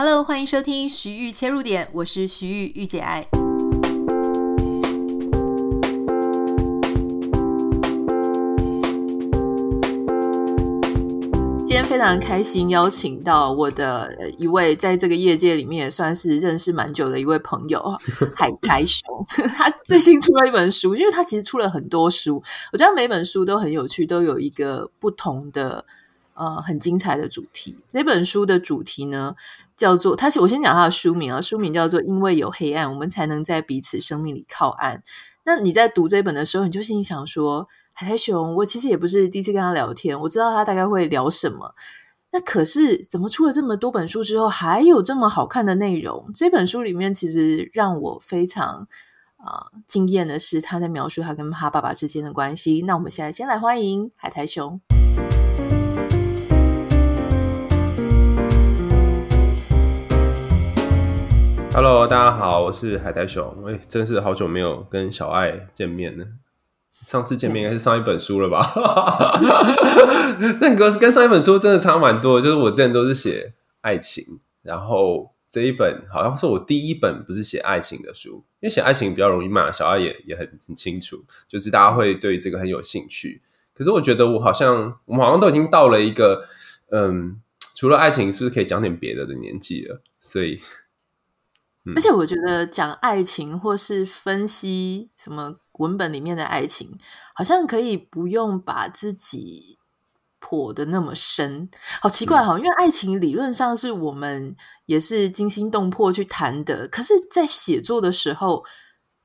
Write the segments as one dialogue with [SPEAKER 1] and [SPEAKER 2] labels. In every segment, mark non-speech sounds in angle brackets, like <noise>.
[SPEAKER 1] Hello，欢迎收听徐玉切入点，我是徐玉玉姐爱。今天非常开心，邀请到我的一位在这个业界里面也算是认识蛮久的一位朋友 <laughs> 海苔熊。<laughs> 他最新出了一本书，因为他其实出了很多书，我觉得每本书都很有趣，都有一个不同的。呃，很精彩的主题。这本书的主题呢，叫做他。我先讲他的书名啊，书名叫做《因为有黑暗，我们才能在彼此生命里靠岸》。那你在读这本的时候，你就心里想说：“海苔熊，我其实也不是第一次跟他聊天，我知道他大概会聊什么。那可是怎么出了这么多本书之后，还有这么好看的内容？这本书里面其实让我非常啊、呃、惊艳的是，他在描述他跟他爸爸之间的关系。那我们现在先来欢迎海苔熊。
[SPEAKER 2] Hello，大家好，我是海苔熊。哎，真是好久没有跟小爱见面了。上次见面应该是上一本书了吧？<laughs> 那个跟上一本书真的差蛮多。就是我之前都是写爱情，然后这一本好像是我第一本不是写爱情的书，因为写爱情比较容易嘛。小爱也也很很清楚，就是大家会对这个很有兴趣。可是我觉得我好像我们好像都已经到了一个嗯，除了爱情是不是可以讲点别的的年纪了？所以。
[SPEAKER 1] 而且我觉得讲爱情或是分析什么文本里面的爱情，好像可以不用把自己剖的那么深。好奇怪哈、哦，因为爱情理论上是我们也是惊心动魄去谈的，可是，在写作的时候，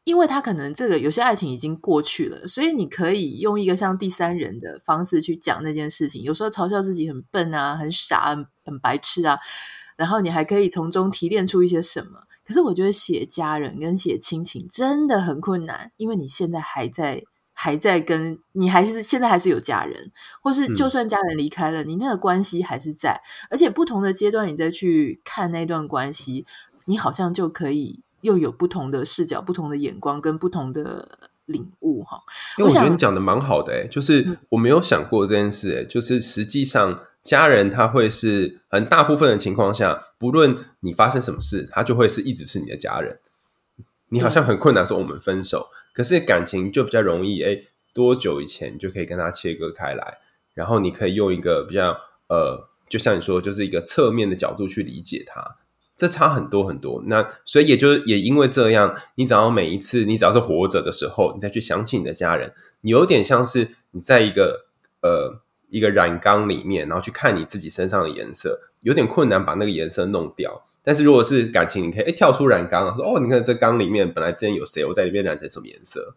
[SPEAKER 1] 因为他可能这个有些爱情已经过去了，所以你可以用一个像第三人的方式去讲那件事情。有时候嘲笑自己很笨啊，很傻，很很白痴啊，然后你还可以从中提炼出一些什么。可是我觉得写家人跟写亲情真的很困难，因为你现在还在还在跟你还是现在还是有家人，或是就算家人离开了，嗯、你那个关系还是在，而且不同的阶段你再去看那段关系，你好像就可以又有不同的视角、不同的眼光跟不同的领悟哈。
[SPEAKER 2] 因为我觉得你讲的蛮好的就是我没有想过这件事就是实际上。家人他会是很大部分的情况下，不论你发生什么事，他就会是一直是你的家人。你好像很困难说我们分手，可是感情就比较容易。诶，多久以前就可以跟他切割开来，然后你可以用一个比较呃，就像你说，就是一个侧面的角度去理解他，这差很多很多。那所以也就也因为这样，你只要每一次你只要是活着的时候，你再去想起你的家人，你有点像是你在一个呃。一个染缸里面，然后去看你自己身上的颜色，有点困难把那个颜色弄掉。但是如果是感情，你可以诶跳出染缸，说哦，你看这缸里面本来之前有谁，我在里面染成什么颜色？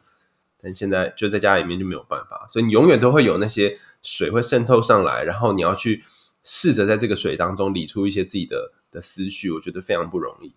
[SPEAKER 2] 但现在就在家里面就没有办法，所以你永远都会有那些水会渗透上来，然后你要去试着在这个水当中理出一些自己的的思绪，我觉得非常不容易。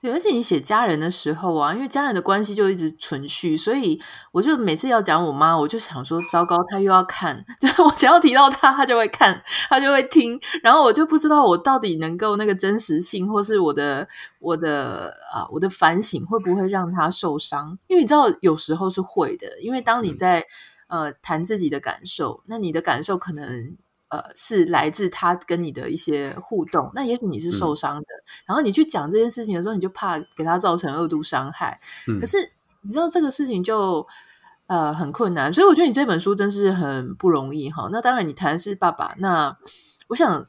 [SPEAKER 1] 对，而且你写家人的时候啊，因为家人的关系就一直存续，所以我就每次要讲我妈，我就想说，糟糕，她又要看，<laughs> 就是我只要提到她，她就会看，她就会听，然后我就不知道我到底能够那个真实性，或是我的我的啊我的反省会不会让她受伤？因为你知道，有时候是会的，因为当你在、嗯、呃谈自己的感受，那你的感受可能。呃，是来自他跟你的一些互动，那也许你是受伤的，嗯、然后你去讲这件事情的时候，你就怕给他造成恶度伤害。嗯、可是你知道这个事情就呃很困难，所以我觉得你这本书真是很不容易哈。那当然，你谈的是爸爸，那我想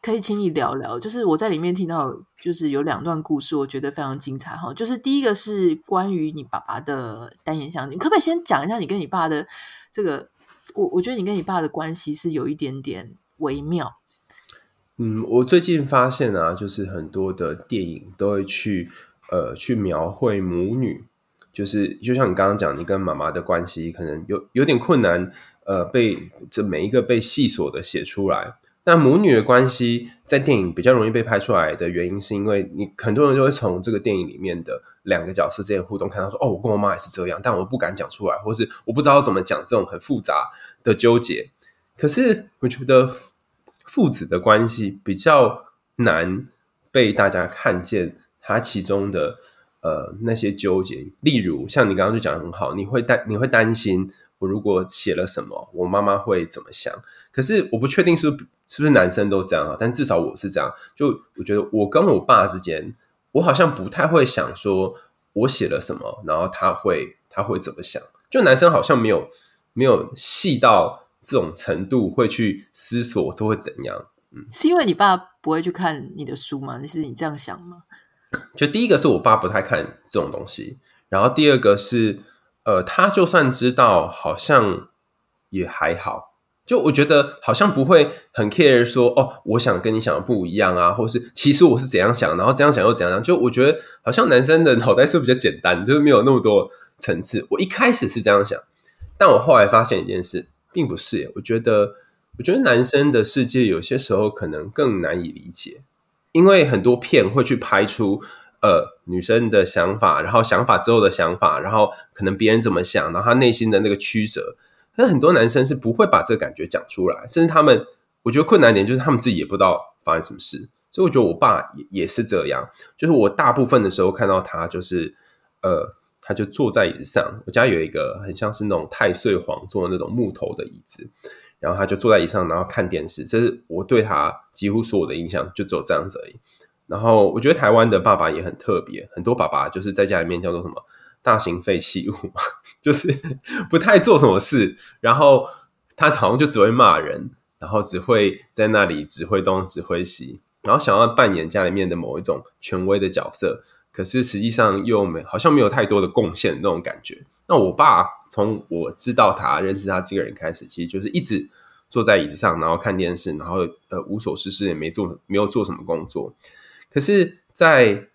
[SPEAKER 1] 可以请你聊聊，就是我在里面听到，就是有两段故事，我觉得非常精彩哈。就是第一个是关于你爸爸的单眼相机，你可不可以先讲一下你跟你爸的这个？我我觉得你跟你爸的关系是有一点点微妙。
[SPEAKER 2] 嗯，我最近发现啊，就是很多的电影都会去呃去描绘母女，就是就像你刚刚讲，你跟妈妈的关系可能有有点困难，呃，被这每一个被细琐的写出来。但母女的关系在电影比较容易被拍出来的原因，是因为你很多人就会从这个电影里面的两个角色之间互动，看到说，哦，我跟我妈也是这样，但我不敢讲出来，或是我不知道怎么讲这种很复杂的纠结。可是我觉得父子的关系比较难被大家看见，它其中的呃那些纠结，例如像你刚刚就讲得很好，你会担你会担心。我如果写了什么，我妈妈会怎么想？可是我不确定是不是是不是男生都这样啊，但至少我是这样。就我觉得我跟我爸之间，我好像不太会想说我写了什么，然后他会他会怎么想？就男生好像没有没有细到这种程度，会去思索这会怎样。嗯，
[SPEAKER 1] 是因为你爸不会去看你的书吗？是你这样想吗？
[SPEAKER 2] 就第一个是我爸不太看这种东西，然后第二个是，呃，他就算知道，好像也还好。就我觉得好像不会很 care 说，哦，我想跟你想的不一样啊，或是其实我是怎样想，然后这样想又怎样。就我觉得好像男生的脑袋是比较简单，就是没有那么多层次。我一开始是这样想，但我后来发现一件事，并不是。我觉得，我觉得男生的世界有些时候可能更难以理解。因为很多片会去拍出呃女生的想法，然后想法之后的想法，然后可能别人怎么想，然后他内心的那个曲折。但很多男生是不会把这个感觉讲出来，甚至他们我觉得困难点就是他们自己也不知道发生什么事。所以我觉得我爸也也是这样，就是我大部分的时候看到他就是呃，他就坐在椅子上。我家有一个很像是那种太岁皇座的那种木头的椅子。然后他就坐在椅子上，然后看电视。这是我对他几乎所有的印象，就只有这样子而已。然后我觉得台湾的爸爸也很特别，很多爸爸就是在家里面叫做什么大型废弃物，就是 <laughs> 不太做什么事。然后他好像就只会骂人，然后只会在那里指挥东指挥西，然后想要扮演家里面的某一种权威的角色，可是实际上又没好像没有太多的贡献那种感觉。那我爸从我知道他认识他这个人开始，其实就是一直坐在椅子上，然后看电视，然后呃无所事事，也没做没有做什么工作。可是在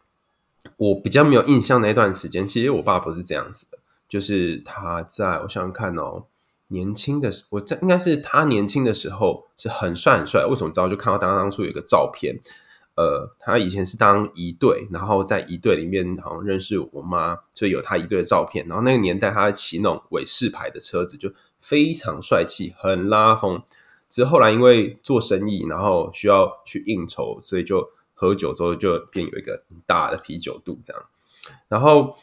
[SPEAKER 2] 我比较没有印象那段时间，其实我爸不是这样子的，就是他在我想看哦，年轻的时我在应该是他年轻的时候是很帅很帅。为什么知道？就看到当当初有一个照片。呃，他以前是当一队，然后在一队里面好像认识我妈，所以有他一队的照片。然后那个年代，他在骑那种伟士牌的车子，就非常帅气，很拉风。只是后来因为做生意，然后需要去应酬，所以就喝酒之后就变有一个很大的啤酒肚这样。然后，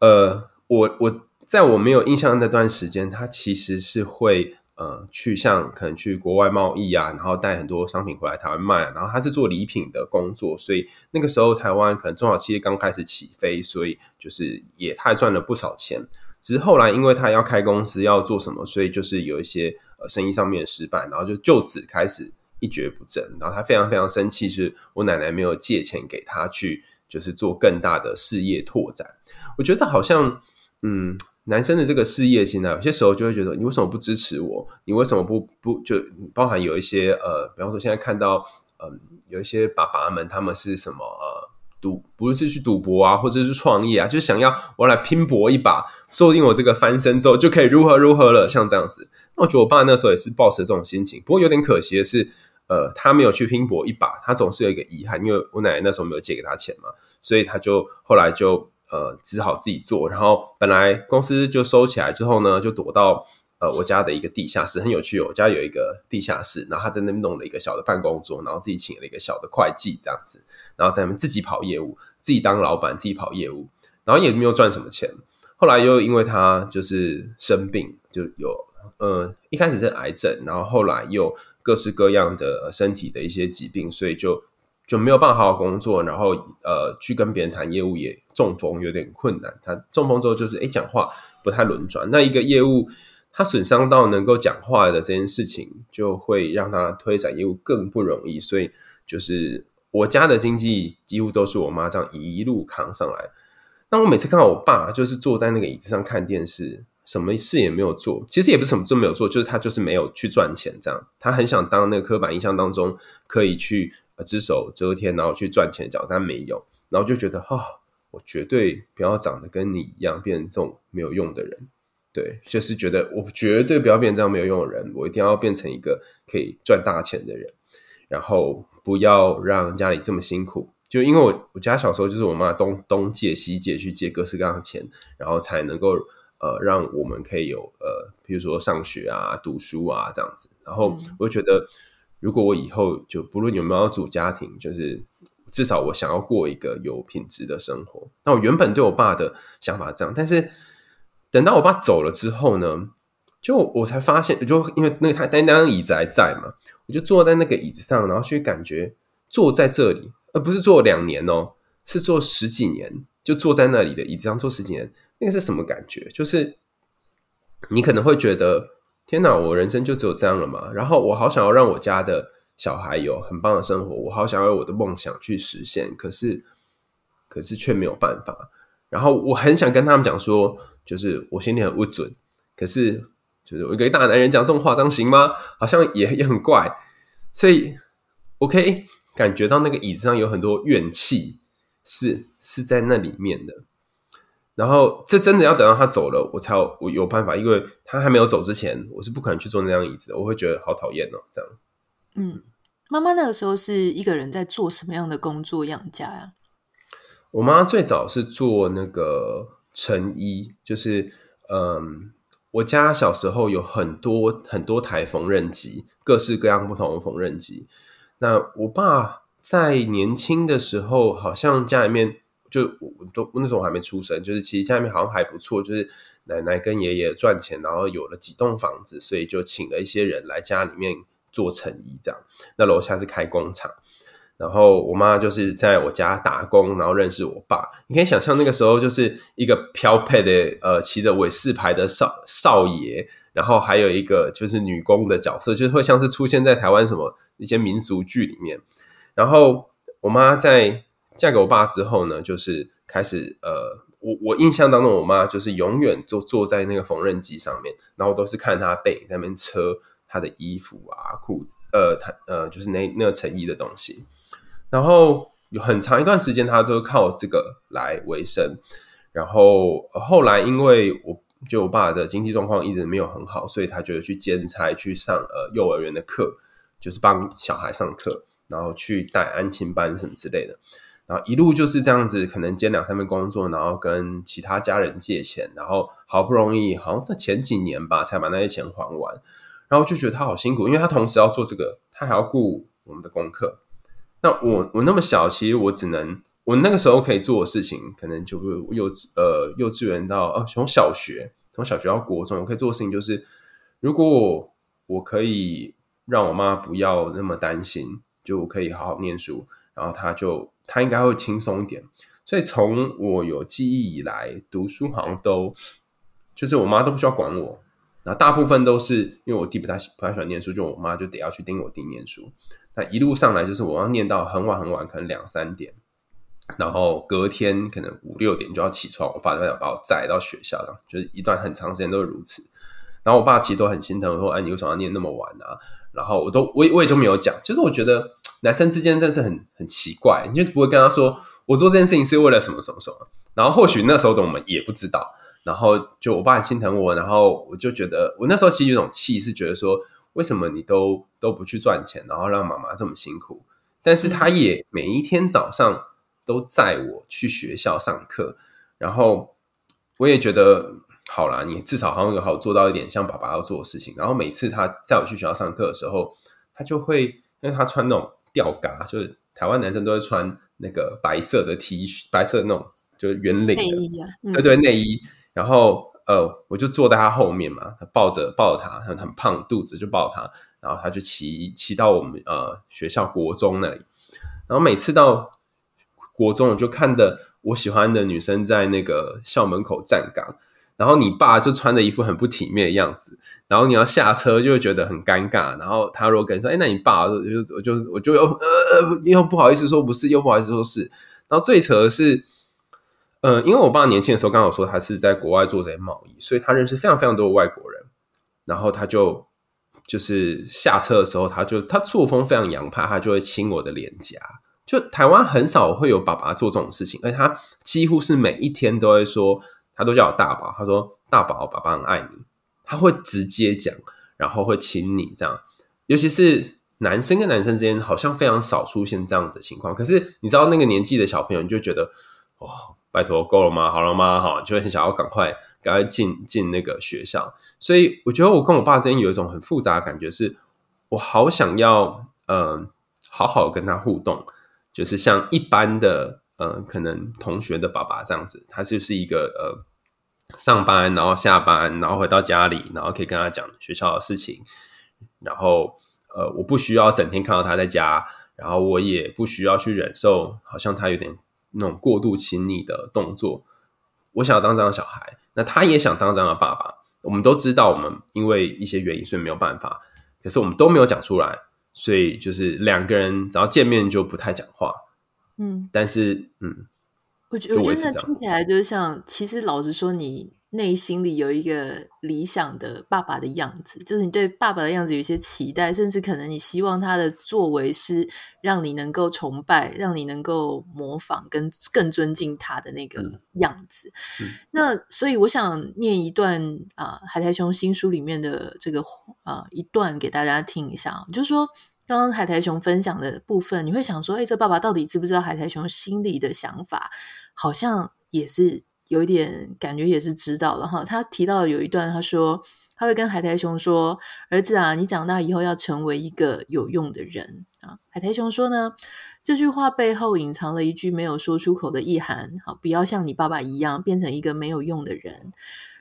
[SPEAKER 2] 呃，我我在我没有印象那段时间，他其实是会。呃，去像可能去国外贸易啊，然后带很多商品回来台湾卖，然后他是做礼品的工作，所以那个时候台湾可能中小企业刚开始起飞，所以就是也他赚了不少钱。只是后来因为他要开公司要做什么，所以就是有一些呃生意上面的失败，然后就就此开始一蹶不振。然后他非常非常生气，是我奶奶没有借钱给他去，就是做更大的事业拓展。我觉得好像嗯。男生的这个事业心呢，有些时候就会觉得，你为什么不支持我？你为什么不不就包含有一些呃，比方说现在看到嗯、呃，有一些爸爸们他们是什么呃赌，不是去赌博啊，或者是创业啊，就想要我来拼搏一把，说不定我这个翻身之后就可以如何如何了，像这样子。那我觉得我爸那时候也是抱持这种心情，不过有点可惜的是，呃，他没有去拼搏一把，他总是有一个遗憾，因为我奶奶那时候没有借给他钱嘛，所以他就后来就。呃，只好自己做。然后本来公司就收起来之后呢，就躲到呃我家的一个地下室，很有趣哦。我家有一个地下室，然后他在那边弄了一个小的办公桌，然后自己请了一个小的会计这样子，然后在那边自己跑业务，自己当老板，自己跑业务，然后也没有赚什么钱。后来又因为他就是生病，就有呃一开始是癌症，然后后来又各式各样的身体的一些疾病，所以就。就没有办法好好工作，然后呃，去跟别人谈业务也中风，有点困难。他中风之后就是哎，讲话不太轮转。那一个业务他损伤到能够讲话的这件事情，就会让他推展业务更不容易。所以就是我家的经济几乎都是我妈这样一路扛上来。那我每次看到我爸就是坐在那个椅子上看电视，什么事也没有做，其实也不是什么都没有做，就是他就是没有去赚钱这样。他很想当那个刻板印象当中可以去。只手遮天，然后去赚钱脚，但没有，然后就觉得、哦，我绝对不要长得跟你一样，变成这种没有用的人。对，就是觉得我绝对不要变成这样没有用的人，我一定要变成一个可以赚大钱的人，然后不要让家里这么辛苦。就因为我我家小时候就是我妈东东借西借去借各式各样的钱，然后才能够呃让我们可以有呃，比如说上学啊、读书啊这样子。然后我就觉得。如果我以后就不论有没有要组家庭，就是至少我想要过一个有品质的生活。那我原本对我爸的想法是这样，但是等到我爸走了之后呢，就我才发现，就因为那个他那张椅子还在嘛，我就坐在那个椅子上，然后去感觉坐在这里，而不是坐两年哦，是坐十几年，就坐在那里的椅子上坐十几年，那个是什么感觉？就是你可能会觉得，天哪，我人生就只有这样了嘛？然后我好想要让我家的小孩有很棒的生活，我好想要我的梦想去实现，可是可是却没有办法。然后我很想跟他们讲说，就是我心里很不准，可是就是我一个大男人讲这种话，这样行吗？好像也也很怪，所以我可以感觉到那个椅子上有很多怨气，是是在那里面的。然后这真的要等到他走了，我才有我有办法，因为他还没有走之前，我是不可能去坐那张椅子的，我会觉得好讨厌哦，这样。
[SPEAKER 1] 嗯，妈妈那个时候是一个人在做什么样的工作养家呀？
[SPEAKER 2] 我妈最早是做那个成衣，就是嗯，我家小时候有很多很多台缝纫机，各式各样不同的缝纫机。那我爸在年轻的时候，好像家里面就我都那时候我还没出生，就是其实家里面好像还不错，就是奶奶跟爷爷赚钱，然后有了几栋房子，所以就请了一些人来家里面做成衣，这样。那楼下是开工厂。然后我妈就是在我家打工，然后认识我爸。你可以想象那个时候就是一个飘配的呃骑着伟士牌的少少爷，然后还有一个就是女工的角色，就是会像是出现在台湾什么一些民俗剧里面。然后我妈在嫁给我爸之后呢，就是开始呃，我我印象当中我妈就是永远就坐在那个缝纫机上面，然后都是看她背那边车她的衣服啊裤子，呃，她呃就是那那个成衣的东西。然后有很长一段时间，她都靠这个来维生。然后后来，因为我就我爸的经济状况一直没有很好，所以他就去兼差去上呃幼儿园的课，就是帮小孩上课，然后去带安亲班什么之类的。然后一路就是这样子，可能兼两三份工作，然后跟其他家人借钱，然后好不容易，好像在前几年吧，才把那些钱还完。然后就觉得他好辛苦，因为他同时要做这个，他还要顾我们的功课。那我我那么小，其实我只能我那个时候可以做的事情，可能就幼稚呃幼稚园到呃从小学从小学到国中，我可以做的事情就是，如果我可以让我妈不要那么担心，就可以好好念书，然后他就他应该会轻松一点。所以从我有记忆以来，读书好像都就是我妈都不需要管我，然后大部分都是因为我弟不太不太喜欢念书，就我妈就得要去盯我弟念书。那一路上来就是我要念到很晚很晚，可能两三点，然后隔天可能五六点就要起床，我爸就要把我载到学校，就是一段很长时间都是如此。然后我爸其实都很心疼，说：“哎，你为什么要念那么晚啊？”然后我都我我也就没有讲，就是我觉得男生之间真的是很很奇怪，你就不会跟他说我做这件事情是为了什么什么什么。然后或许那时候的我们也不知道，然后就我爸很心疼我，然后我就觉得我那时候其实有种气，是觉得说。为什么你都都不去赚钱，然后让妈妈这么辛苦？但是他也每一天早上都载我去学校上课，然后我也觉得好啦，你至少好像有好做到一点像爸爸要做的事情。然后每次他载我去学校上课的时候，他就会因为他穿那种吊嘎，就是台湾男生都会穿那个白色的 T 恤，白色的那种就是圆领的内衣啊，对对内衣，然后。呃，我就坐在他后面嘛，他抱着抱着他，很很胖，肚子就抱他，然后他就骑骑到我们呃学校国中那里，然后每次到国中，我就看的我喜欢的女生在那个校门口站岗，然后你爸就穿着一副很不体面的样子，然后你要下车就会觉得很尴尬，然后他如果跟你说，哎，那你爸就我就我就又呃又不好意思说不是，又不好意思说是，然后最扯的是。呃，因为我爸年轻的时候刚好说他是在国外做这些贸易，所以他认识非常非常多的外国人。然后他就就是下车的时候，他就他作风非常洋派，他就会亲我的脸颊。就台湾很少会有爸爸做这种事情，而且他几乎是每一天都会说，他都叫我大宝，他说大宝，爸爸很爱你，他会直接讲，然后会亲你这样。尤其是男生跟男生之间，好像非常少出现这样子的情况。可是你知道那个年纪的小朋友，你就觉得。哦拜托，够了吗？好了吗？哈，就很想要赶快赶快进进那个学校。所以我觉得我跟我爸之间有一种很复杂的感觉是，我好想要嗯、好好跟他互动，就是像一般的嗯、可能同学的爸爸这样子，他就是一个呃上班，然后下班，然后回到家里，然后可以跟他讲学校的事情，然后呃，我不需要整天看到他在家，然后我也不需要去忍受好像他有点那种过度亲昵的动作。我想要当这样的小孩，那他也想当这样的爸爸。我们都知道，我们因为一些原因，所以没有办法。可是我们都没有讲出来，所以就是两个人只要见面就不太讲话。嗯，但是嗯，
[SPEAKER 1] 我觉我觉得听起来就是像，其实老实说，你。内心里有一个理想的爸爸的样子，就是你对爸爸的样子有一些期待，甚至可能你希望他的作为是让你能够崇拜、让你能够模仿跟更尊敬他的那个样子。那所以我想念一段啊，海苔熊新书里面的这个啊一段给大家听一下，就是说刚刚海苔熊分享的部分，你会想说，哎，这爸爸到底知不知道海苔熊心里的想法？好像也是。有一点感觉也是知道了哈。他提到有一段，他说他会跟海苔熊说：“儿子啊，你长大以后要成为一个有用的人啊。”海苔熊说呢，这句话背后隐藏了一句没有说出口的意涵。好，不要像你爸爸一样变成一个没有用的人。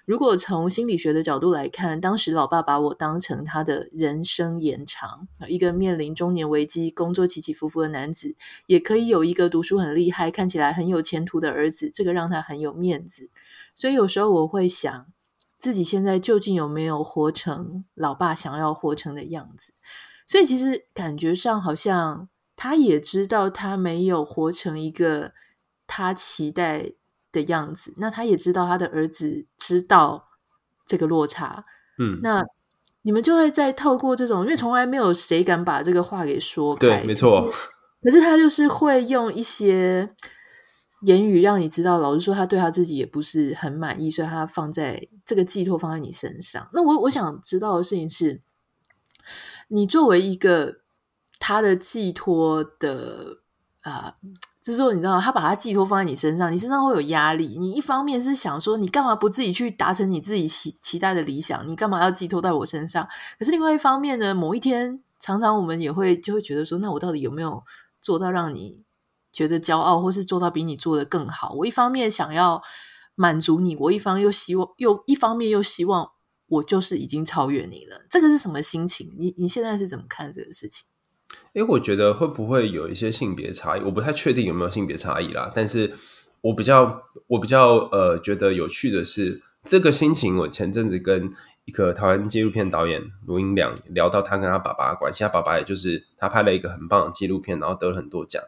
[SPEAKER 1] 如果从心理学的角度来看，当时老爸把我当成他的人生延长，一个面临中年危机、工作起起伏伏的男子，也可以有一个读书很厉害、看起来很有前途的儿子，这个让他很有面子。所以有时候我会想，自己现在究竟有没有活成老爸想要活成的样子？所以其实感觉上好像他也知道他没有活成一个他期待的样子，那他也知道他的儿子知道这个落差，嗯，那你们就会再透过这种，因为从来没有谁敢把这个话给说开，
[SPEAKER 2] 对，没错。
[SPEAKER 1] 可是他就是会用一些言语让你知道，老实说，他对他自己也不是很满意，所以他放在这个寄托放在你身上。那我我想知道的事情是，你作为一个他的寄托的啊。呃是说，你知道，他把他寄托放在你身上，你身上会有压力。你一方面是想说，你干嘛不自己去达成你自己期期待的理想？你干嘛要寄托在我身上？可是另外一方面呢，某一天，常常我们也会就会觉得说，那我到底有没有做到让你觉得骄傲，或是做到比你做得更好？我一方面想要满足你，我一方又希望，又一方面又希望我就是已经超越你了。这个是什么心情？你你现在是怎么看这个事情？
[SPEAKER 2] 因为我觉得会不会有一些性别差异？我不太确定有没有性别差异啦。但是我比较我比较呃觉得有趣的是，这个心情。我前阵子跟一个台湾纪录片导演卢英良聊到他跟他爸爸的关系，他爸爸也就是他拍了一个很棒的纪录片，然后得了很多奖。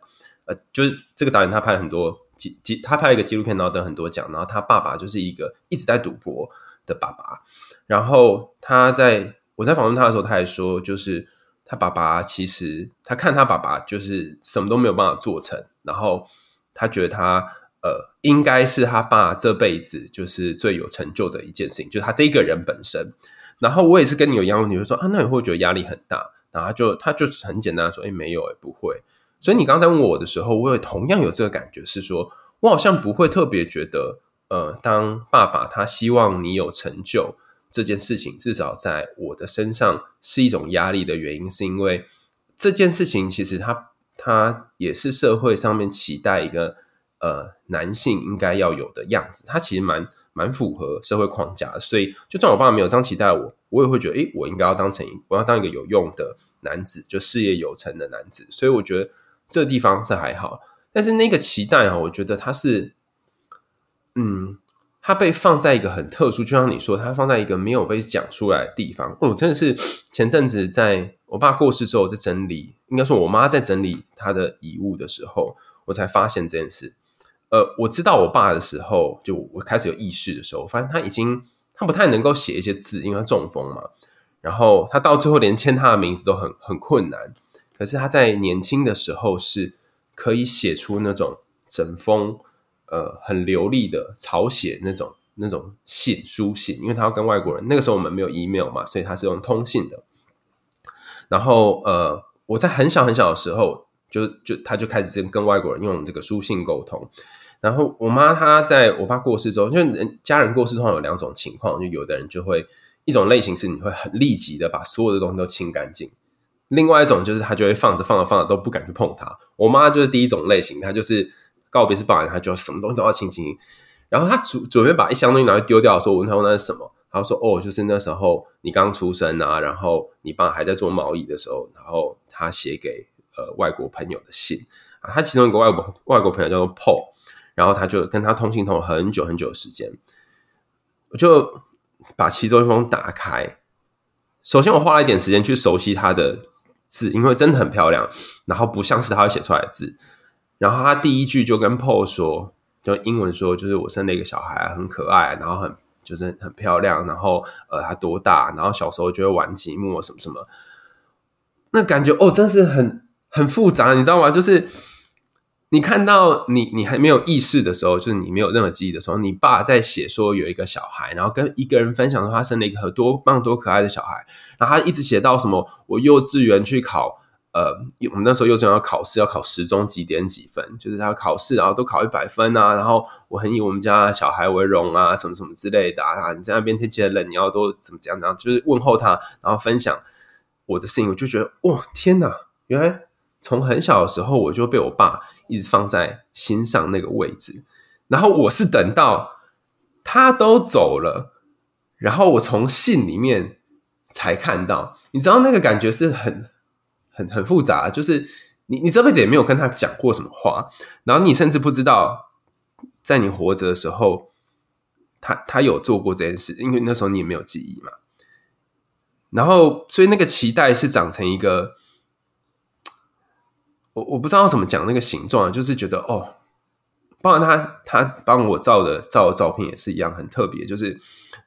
[SPEAKER 2] 呃，就是这个导演他拍了很多纪纪，他拍一个纪录片，然后得很多奖。然后他爸爸就是一个一直在赌博的爸爸。然后他在我在访问他的时候，他还说就是。他爸爸其实，他看他爸爸就是什么都没有办法做成，然后他觉得他呃，应该是他爸这辈子就是最有成就的一件事情，就是他这个人本身。然后我也是跟你有一样你会，说啊，那你会觉得压力很大？然后他就他就很简单说，哎，没有，哎，不会。所以你刚才问我的时候，我也同样有这个感觉，是说我好像不会特别觉得，呃，当爸爸他希望你有成就。这件事情至少在我的身上是一种压力的原因，是因为这件事情其实它它也是社会上面期待一个呃男性应该要有的样子，它其实蛮蛮符合社会框架。所以就算我爸爸没有这样期待我，我也会觉得，诶，我应该要当成我要当一个有用的男子，就事业有成的男子。所以我觉得这个地方是还好，但是那个期待啊，我觉得它是嗯。他被放在一个很特殊，就像你说，他放在一个没有被讲出来的地方。哦，真的是前阵子在我爸过世之后，在整理，应该说我妈在整理他的遗物的时候，我才发现这件事。呃，我知道我爸的时候，就我开始有意识的时候，我发现他已经他不太能够写一些字，因为他中风嘛。然后他到最后连签他的名字都很很困难。可是他在年轻的时候是可以写出那种整封。呃，很流利的草写那种那种信书信，因为他要跟外国人，那个时候我们没有 email 嘛，所以他是用通信的。然后呃，我在很小很小的时候，就就他就开始跟跟外国人用这个书信沟通。然后我妈她在我爸过世之后，就人家人过世通常有两种情况，就有的人就会一种类型是你会很立即的把所有的东西都清干净，另外一种就是他就会放着放着放着都不敢去碰它。我妈就是第一种类型，她就是。告别式办完，他就什么东西都要清清。然后他准准备把一箱东西拿去丢掉的时候，我问他说那是什么？他说哦，就是那时候你刚出生啊，然后你爸还在做贸易的时候，然后他写给呃外国朋友的信啊，他其中一个外国外国朋友叫做 Paul，然后他就跟他通信通了很久很久的时间，我就把其中一封打开。首先，我花了一点时间去熟悉他的字，因为真的很漂亮，然后不像是他会写出来的字。然后他第一句就跟 Paul 说，就英文说，就是我生了一个小孩，很可爱，然后很就是很漂亮，然后呃，他多大？然后小时候就会玩积木什么什么。那感觉哦，真的是很很复杂，你知道吗？就是。你看到你你还没有意识的时候，就是你没有任何记忆的时候，你爸在写说有一个小孩，然后跟一个人分享说他生了一个很多棒多可爱的小孩，然后他一直写到什么我幼稚园去考，呃，我们那时候幼稚园要考试，要考时中几点几分，就是他考试然后都考一百分啊，然后我很以我们家小孩为荣啊，什么什么之类的啊，你在那边天气很冷，你要都怎么怎样怎样，就是问候他，然后分享我的事情，我就觉得哇，天哪，原来。从很小的时候，我就被我爸一直放在心上那个位置，然后我是等到他都走了，然后我从信里面才看到，你知道那个感觉是很很很复杂，就是你你这辈子也没有跟他讲过什么话，然后你甚至不知道在你活着的时候，他他有做过这件事，因为那时候你也没有记忆嘛，然后所以那个期待是长成一个。我我不知道怎么讲那个形状，就是觉得哦，包括他他帮我照的照的照片也是一样很特别，就是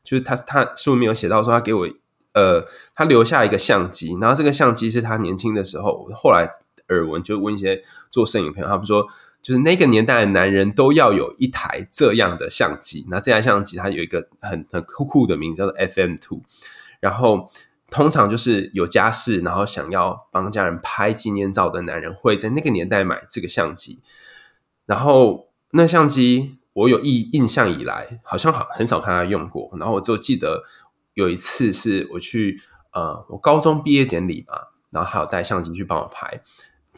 [SPEAKER 2] 就是他他书里面有写到说他给我呃他留下一个相机，然后这个相机是他年轻的时候，后来耳闻就问一些做摄影朋友，他们说就是那个年代的男人都要有一台这样的相机，那这台相机它有一个很很酷酷的名字叫做 FM Two，然后。通常就是有家室，然后想要帮家人拍纪念照的男人，会在那个年代买这个相机。然后那相机我有印印象以来，好像好很少看他用过。然后我就记得有一次是我去呃，我高中毕业典礼嘛，然后还有带相机去帮我拍。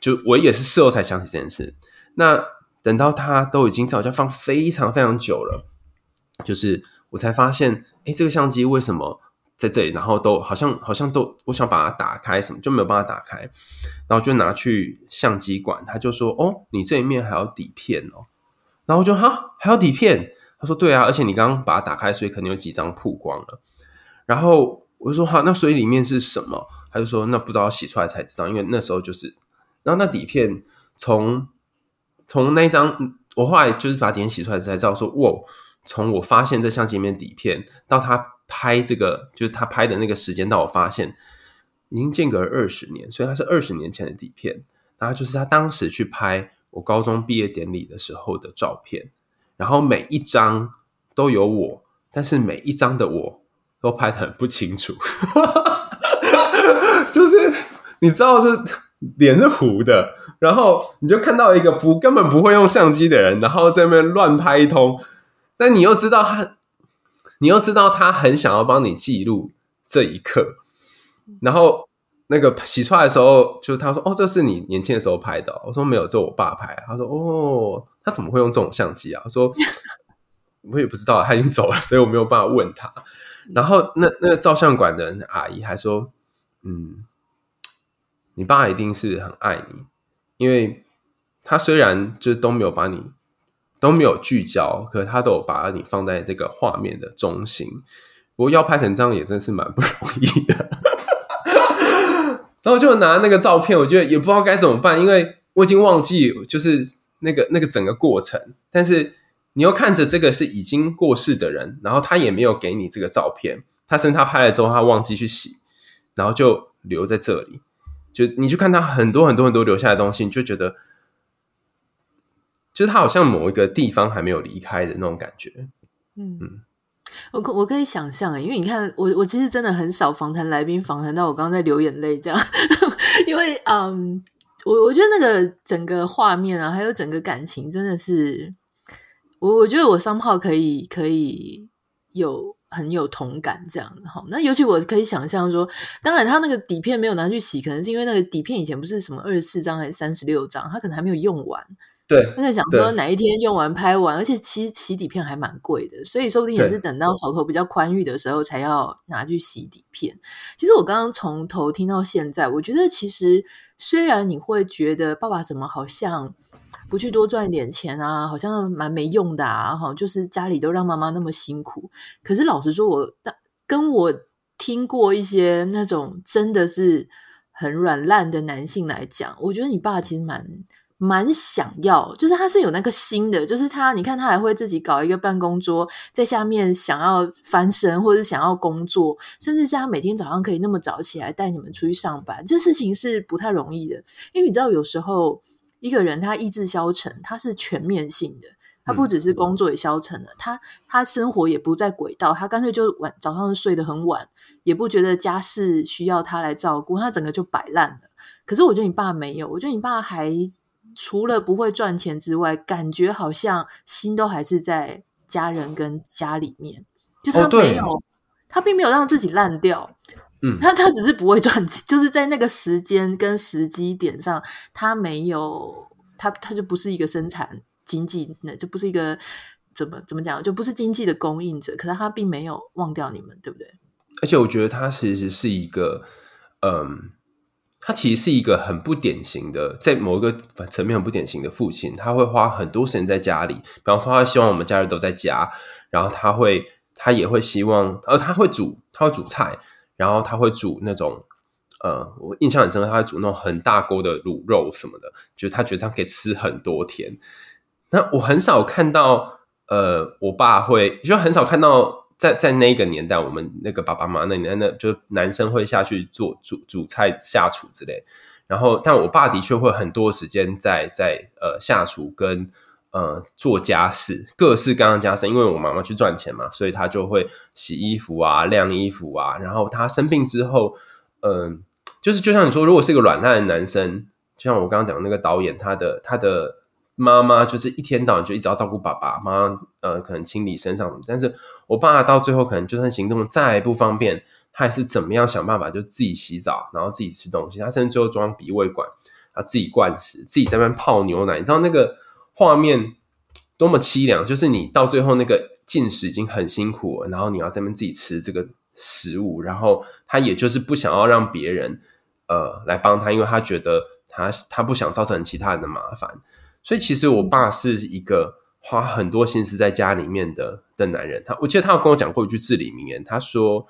[SPEAKER 2] 就我也是事后才想起这件事。那等到他都已经在我家放非常非常久了，就是我才发现，哎，这个相机为什么？在这里，然后都好像好像都，我想把它打开，什么就没有办法打开，然后就拿去相机馆，他就说：“哦，你这一面还有底片哦。”然后就哈，还有底片？他说：“对啊，而且你刚刚把它打开，所以可能有几张曝光了。”然后我就说：“哈，那所以里面是什么？”他就说：“那不知道洗出来才知道，因为那时候就是……然后那底片从从那张，我后来就是把底片洗出来才知道说，哇，从我发现这相机里面底片到他。”拍这个就是他拍的那个时间，到我发现已经间隔了二十年，所以他是二十年前的底片。然后就是他当时去拍我高中毕业典礼的时候的照片，然后每一张都有我，但是每一张的我都拍的很不清楚，<laughs> 就是你知道是脸是糊的，然后你就看到一个不根本不会用相机的人，然后在那边乱拍一通，但你又知道他。你又知道他很想要帮你记录这一刻，然后那个洗出来的时候，就是他说：“哦，这是你年轻的时候拍的。”我说：“没有，这我爸拍。”他说：“哦，他怎么会用这种相机啊？”我说：“我也不知道，他已经走了，所以我没有办法问他。”然后那那个照相馆的阿姨还说：“嗯，你爸一定是很爱你，因为他虽然就是都没有把你。”都没有聚焦，可他都有把你放在这个画面的中心。不过要拍成这样也真是蛮不容易的。<laughs> 然后就拿那个照片，我觉得也不知道该怎么办，因为我已经忘记就是那个那个整个过程。但是你又看着这个是已经过世的人，然后他也没有给你这个照片，他甚至他拍了之后他忘记去洗，然后就留在这里。就你去看他很多很多很多留下来的东西，你就觉得。就是他好像某一个地方还没有离开的那种感觉，嗯嗯，
[SPEAKER 1] 我可我可以想象，因为你看我我其实真的很少访谈来宾访谈到我刚刚在流眼泪这样，<laughs> 因为嗯，我我觉得那个整个画面啊，还有整个感情，真的是我我觉得我 somehow 可以可以有很有同感这样子哈。那尤其我可以想象说，当然他那个底片没有拿去洗，可能是因为那个底片以前不是什么二十四张还是三十六张，他可能还没有用完。
[SPEAKER 2] 对，
[SPEAKER 1] 那个想说哪一天用完拍完，而且其实洗底片还蛮贵的，所以说不定也是等到手头比较宽裕的时候才要拿去洗底片。其实我刚刚从头听到现在，我觉得其实虽然你会觉得爸爸怎么好像不去多赚一点钱啊，好像蛮没用的啊，哈，就是家里都让妈妈那么辛苦。可是老实说，我跟我听过一些那种真的是很软烂的男性来讲，我觉得你爸其实蛮。蛮想要，就是他是有那个心的，就是他，你看他还会自己搞一个办公桌，在下面想要翻身，或者想要工作，甚至是他每天早上可以那么早起来带你们出去上班，这事情是不太容易的。因为你知道，有时候一个人他意志消沉，他是全面性的，他不只是工作也消沉了，嗯、他他生活也不在轨道，他干脆就晚早上睡得很晚，也不觉得家事需要他来照顾，他整个就摆烂了。可是我觉得你爸没有，我觉得你爸还。除了不会赚钱之外，感觉好像心都还是在家人跟家里面，就他没有，哦、他并没有让自己烂掉。嗯，他他只是不会赚钱，就是在那个时间跟时机点上，他没有，他他就不是一个生产经济，那就不是一个怎么怎么讲，就不是经济的供应者。可是他并没有忘掉你们，对不对？
[SPEAKER 2] 而且我觉得他其实是一个，嗯。他其实是一个很不典型的，在某一个层面很不典型的父亲。他会花很多时间在家里，比方说，他希望我们家人都在家，然后他会，他也会希望，呃，他会煮，他会煮菜，然后他会煮那种，呃，我印象很深刻，他会煮那种很大锅的卤肉什么的，就是他觉得他可以吃很多天。那我很少看到，呃，我爸会，就很少看到。在在那个年代，我们那个爸爸妈妈那年代，那就男生会下去做煮煮菜、下厨之类。然后，但我爸的确会很多时间在在呃下厨跟呃做家事，各式各样的家事。因为我妈妈去赚钱嘛，所以他就会洗衣服啊、晾衣服啊。然后他生病之后，嗯、就是就像你说，如果是一个软烂的男生，就像我刚刚讲那个导演，他的他的。妈妈就是一天到晚就一直要照顾爸爸妈妈，呃，可能清理身上，但是我爸到最后可能就算行动再不方便，他还是怎么样想办法就自己洗澡，然后自己吃东西，他甚至最后装鼻胃管，他自己灌食，自己在那边泡牛奶，你知道那个画面多么凄凉？就是你到最后那个进食已经很辛苦了，然后你要在那边自己吃这个食物，然后他也就是不想要让别人呃来帮他，因为他觉得他他不想造成其他人的麻烦。所以其实我爸是一个花很多心思在家里面的的男人。他我记得他有跟我讲过一句至理名言，他说：“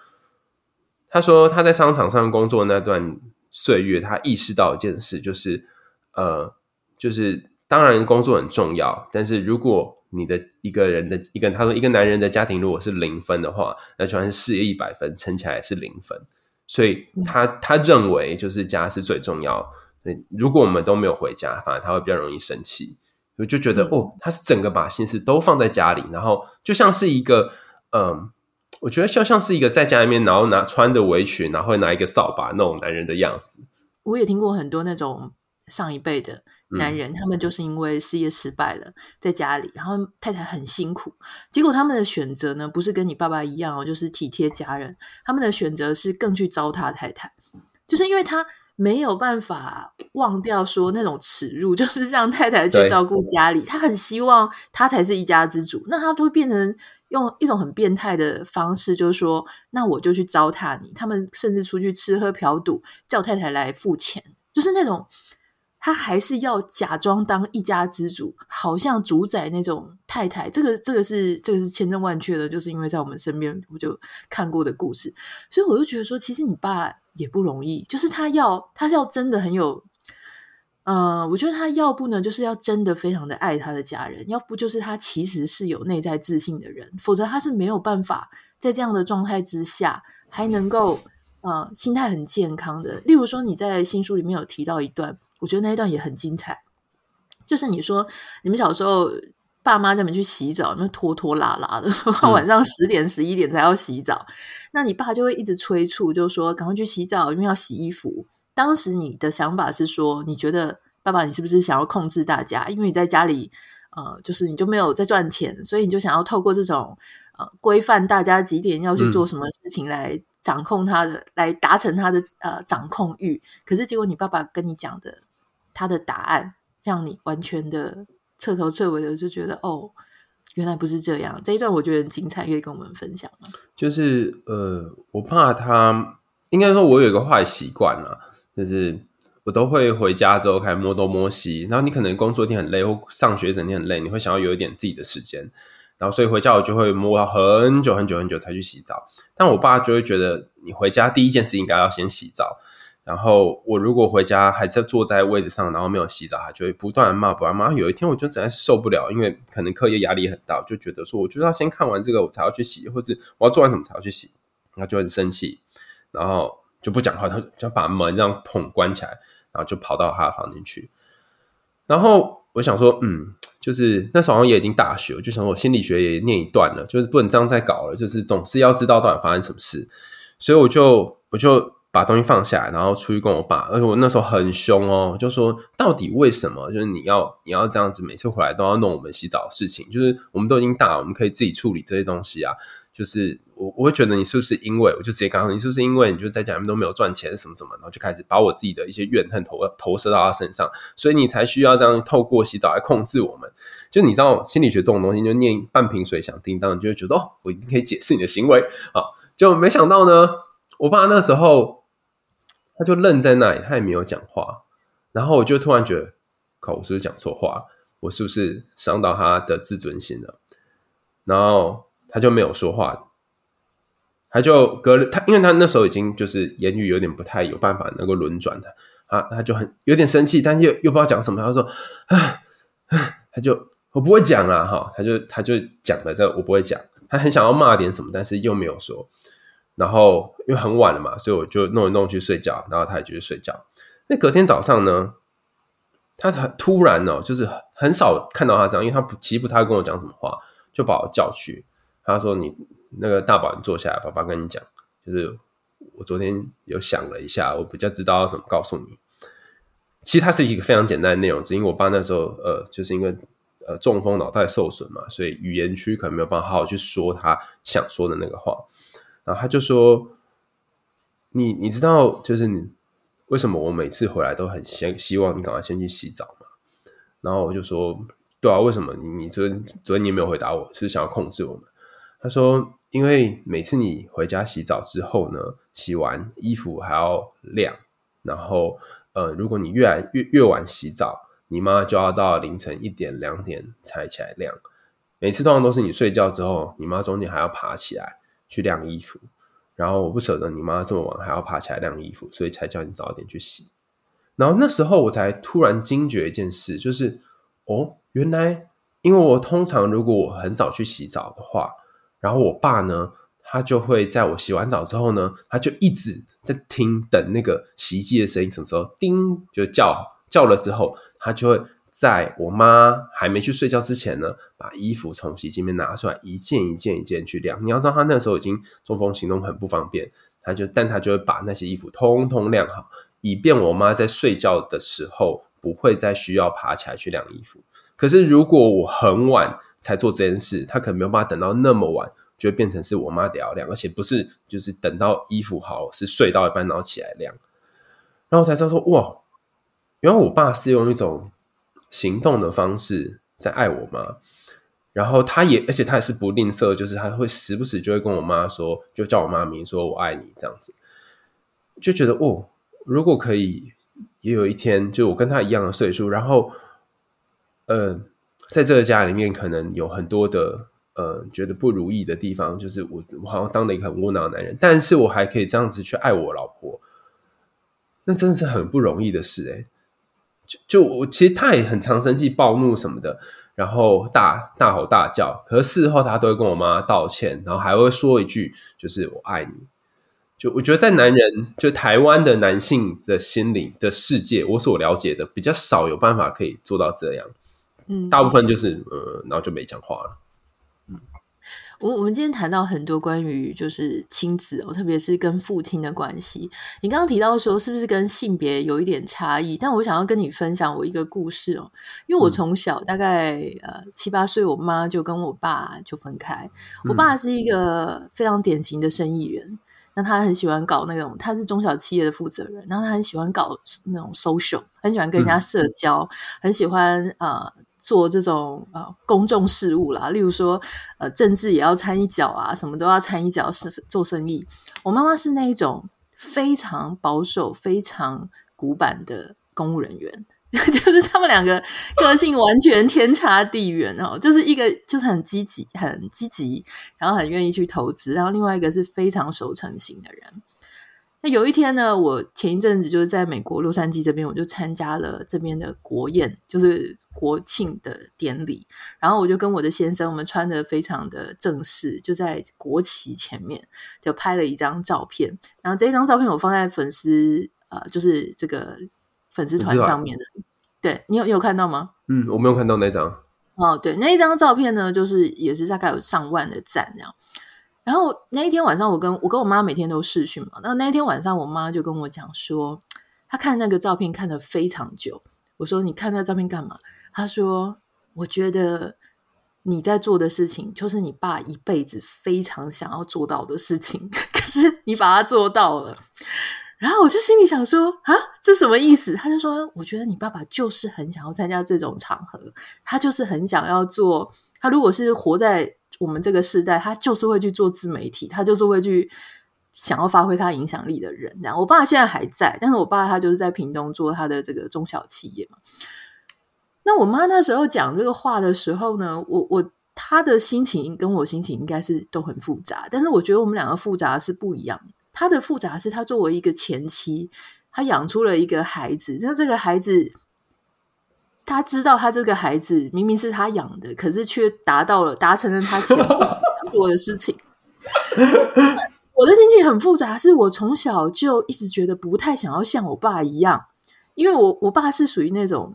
[SPEAKER 2] 他说他在商场上工作那段岁月，他意识到一件事，就是呃，就是当然工作很重要，但是如果你的一个人的一个他说一个男人的家庭如果是零分的话，那就算是事业一百分，撑起来是零分。所以他他认为就是家是最重要。”如果我们都没有回家，反而他会比较容易生气。我就觉得，嗯、哦，他是整个把心思都放在家里，然后就像是一个，嗯，我觉得就像是一个在家里面，然后拿穿着围裙，然后会拿一个扫把那种男人的样子。
[SPEAKER 1] 我也听过很多那种上一辈的男人，嗯、他们就是因为事业失败了，在家里，然后太太很辛苦，结果他们的选择呢，不是跟你爸爸一样哦，就是体贴家人，他们的选择是更去糟蹋太太，就是因为他。没有办法忘掉说那种耻辱，<laughs> 就是让太太去照顾家里，他很希望他才是一家之主，那他都会变成用一种很变态的方式，就是说，那我就去糟蹋你。他们甚至出去吃喝嫖赌，叫太太来付钱，就是那种他还是要假装当一家之主，好像主宰那种太太。这个这个是这个是千真万确的，就是因为在我们身边我就看过的故事，所以我就觉得说，其实你爸。也不容易，就是他要，他是要真的很有，呃，我觉得他要不呢，就是要真的非常的爱他的家人，要不就是他其实是有内在自信的人，否则他是没有办法在这样的状态之下还能够，呃，心态很健康的。例如说，你在新书里面有提到一段，我觉得那一段也很精彩，就是你说你们小时候。爸妈叫你们去洗澡，那拖拖拉拉的，<laughs> 晚上十点十一点才要洗澡。嗯、那你爸就会一直催促，就说赶快去洗澡，因为要洗衣服。当时你的想法是说，你觉得爸爸，你是不是想要控制大家？因为你在家里，呃，就是你就没有在赚钱，所以你就想要透过这种呃规范大家几点要去做什么事情来掌控他的，来达成他的呃掌控欲。可是结果你爸爸跟你讲的他的答案，让你完全的。彻头彻尾的就觉得哦，原来不是这样。这一段我觉得很精彩，可以跟我们分享吗？
[SPEAKER 2] 就是呃，我怕他，应该说我有一个坏习惯啊，就是我都会回家之后开始摸东摸西，然后你可能工作一天很累，或上学一整天很累，你会想要有一点自己的时间。然后，所以回家我就会摸很久很久很久才去洗澡。但我爸就会觉得，你回家第一件事应该要先洗澡。然后我如果回家还在坐在位置上，然后没有洗澡，他就会不断的骂，不断骂。有一天我就实在受不了，因为可能课业压力很大，就觉得说，我就要先看完这个，我才要去洗，或者我要做完什么才要去洗。然后就很生气，然后就不讲话，他就把门这样砰关起来，然后就跑到他的房间去。然后我想说，嗯。就是那时候也已经大学，就想我心理学也念一段了，就是不能这样再搞了，就是总是要知道到底发生什么事，所以我就我就把东西放下来，然后出去跟我爸，而且我那时候很凶哦，就说到底为什么，就是你要你要这样子，每次回来都要弄我们洗澡的事情，就是我们都已经大了，我们可以自己处理这些东西啊。就是我我会觉得你是不是因为，我就直接告诉你是不是因为你就在家里面都没有赚钱什么什么，然后就开始把我自己的一些怨恨投投射到他身上，所以你才需要这样透过洗澡来控制我们。就你知道心理学这种东西，就念半瓶水响叮当，你就会觉得哦，我一定可以解释你的行为啊。就没想到呢，我爸那时候他就愣在那里，他也没有讲话。然后我就突然觉得，靠，我是不是讲错话？我是不是伤到他的自尊心了？然后。他就没有说话，他就隔了他，因为他那时候已经就是言语有点不太有办法能够轮转的，他他就很有点生气，但是又又不知道讲什么，他就说，唉，他就我不会讲啦，哈，他就他就讲了这我不会讲，他很想要骂点什么，但是又没有说，然后因为很晚了嘛，所以我就弄一弄去睡觉，然后他也继续睡觉。那隔天早上呢，他很突然哦，就是很少看到他这样，因为他不其实不太跟我讲什么话，就把我叫去。他说：“你那个大宝，你坐下来，爸爸跟你讲，就是我昨天有想了一下，我比较知道要怎么告诉你。其实它是一个非常简单的内容，只因为我爸那时候呃，就是因为呃中风脑袋受损嘛，所以语言区可能没有办法好好去说他想说的那个话。然后他就说：你你知道，就是你为什么我每次回来都很希希望你赶快先去洗澡嘛？然后我就说：对啊，为什么你你昨昨天你也没有回答我，是想要控制我们？”他说：“因为每次你回家洗澡之后呢，洗完衣服还要晾，然后呃，如果你越来越越晚洗澡，你妈就要到凌晨一点两点才起来晾。每次通常都是你睡觉之后，你妈中间还要爬起来去晾衣服，然后我不舍得你妈这么晚还要爬起来晾衣服，所以才叫你早点去洗。然后那时候我才突然惊觉一件事，就是哦，原来因为我通常如果我很早去洗澡的话。”然后我爸呢，他就会在我洗完澡之后呢，他就一直在听等那个洗衣机的声音，什么时候叮就叫叫了之后，他就会在我妈还没去睡觉之前呢，把衣服从洗衣机里面拿出来，一件一件一件去晾。你要知道，他那时候已经中风，行动很不方便，他就但他就会把那些衣服通通晾好，以便我妈在睡觉的时候不会再需要爬起来去晾衣服。可是如果我很晚，才做这件事，他可能没有办法等到那么晚，就会变成是我妈得要晾，而且不是就是等到衣服好，是睡到一半然后起来晾，然后才知道说哇，原来我爸是用一种行动的方式在爱我妈，然后他也而且他也是不吝啬，就是他会时不时就会跟我妈说，就叫我妈名说我爱你这样子，就觉得哦，如果可以也有一天就我跟他一样的岁数，然后呃。在这个家里面，可能有很多的呃觉得不如意的地方，就是我我好像当了一个很窝囊的男人，但是我还可以这样子去爱我老婆，那真的是很不容易的事哎。就就我其实他也很常生气、暴怒什么的，然后大大吼大叫，可是事后他都会跟我妈道歉，然后还会说一句就是我爱你。就我觉得在男人，就台湾的男性的心理的世界，我所了解的比较少有办法可以做到这样。嗯，大部分就是呃，然后就没讲话了。嗯，
[SPEAKER 1] 我我们今天谈到很多关于就是亲子哦，特别是跟父亲的关系。你刚刚提到说，是不是跟性别有一点差异？但我想要跟你分享我一个故事哦，因为我从小大概呃七八岁，我妈就跟我爸就分开。我爸是一个非常典型的生意人。那他很喜欢搞那种，他是中小企业的负责人，然后他很喜欢搞那种 social，很喜欢跟人家社交，嗯、很喜欢呃做这种呃公众事务啦，例如说呃政治也要掺一脚啊，什么都要掺一脚，是做生意。我妈妈是那一种非常保守、非常古板的公务人员。<laughs> 就是他们两个个性完全天差地远哦，就是一个就是很积极、很积极，然后很愿意去投资，然后另外一个是非常守成型的人。那有一天呢，我前一阵子就是在美国洛杉矶这边，我就参加了这边的国宴，就是国庆的典礼。然后我就跟我的先生，我们穿的非常的正式，就在国旗前面就拍了一张照片。然后这一张照片我放在粉丝呃，就是这个。粉丝团上面的，对，你有你有看到吗？
[SPEAKER 2] 嗯，我没有看到那张。
[SPEAKER 1] 哦，对，那一张照片呢，就是也是大概有上万的赞这样。然后那一天晚上，我跟我跟我妈每天都视讯嘛。那那一天晚上，我妈就跟我讲说，她看那个照片看了非常久。我说：“你看那照片干嘛？”她说：“我觉得你在做的事情，就是你爸一辈子非常想要做到的事情，<laughs> 可是你把它做到了。”然后我就心里想说啊，这什么意思？他就说，我觉得你爸爸就是很想要参加这种场合，他就是很想要做。他如果是活在我们这个时代，他就是会去做自媒体，他就是会去想要发挥他影响力的人。这样，我爸现在还在，但是我爸他就是在屏东做他的这个中小企业嘛。那我妈那时候讲这个话的时候呢，我我他的心情跟我心情应该是都很复杂，但是我觉得我们两个复杂是不一样。他的复杂是他作为一个前妻，他养出了一个孩子。那这个孩子，他知道他这个孩子明明是他养的，可是却达到了达成了他前夫 <laughs> 做的事情。我的心情很复杂，是我从小就一直觉得不太想要像我爸一样，因为我我爸是属于那种。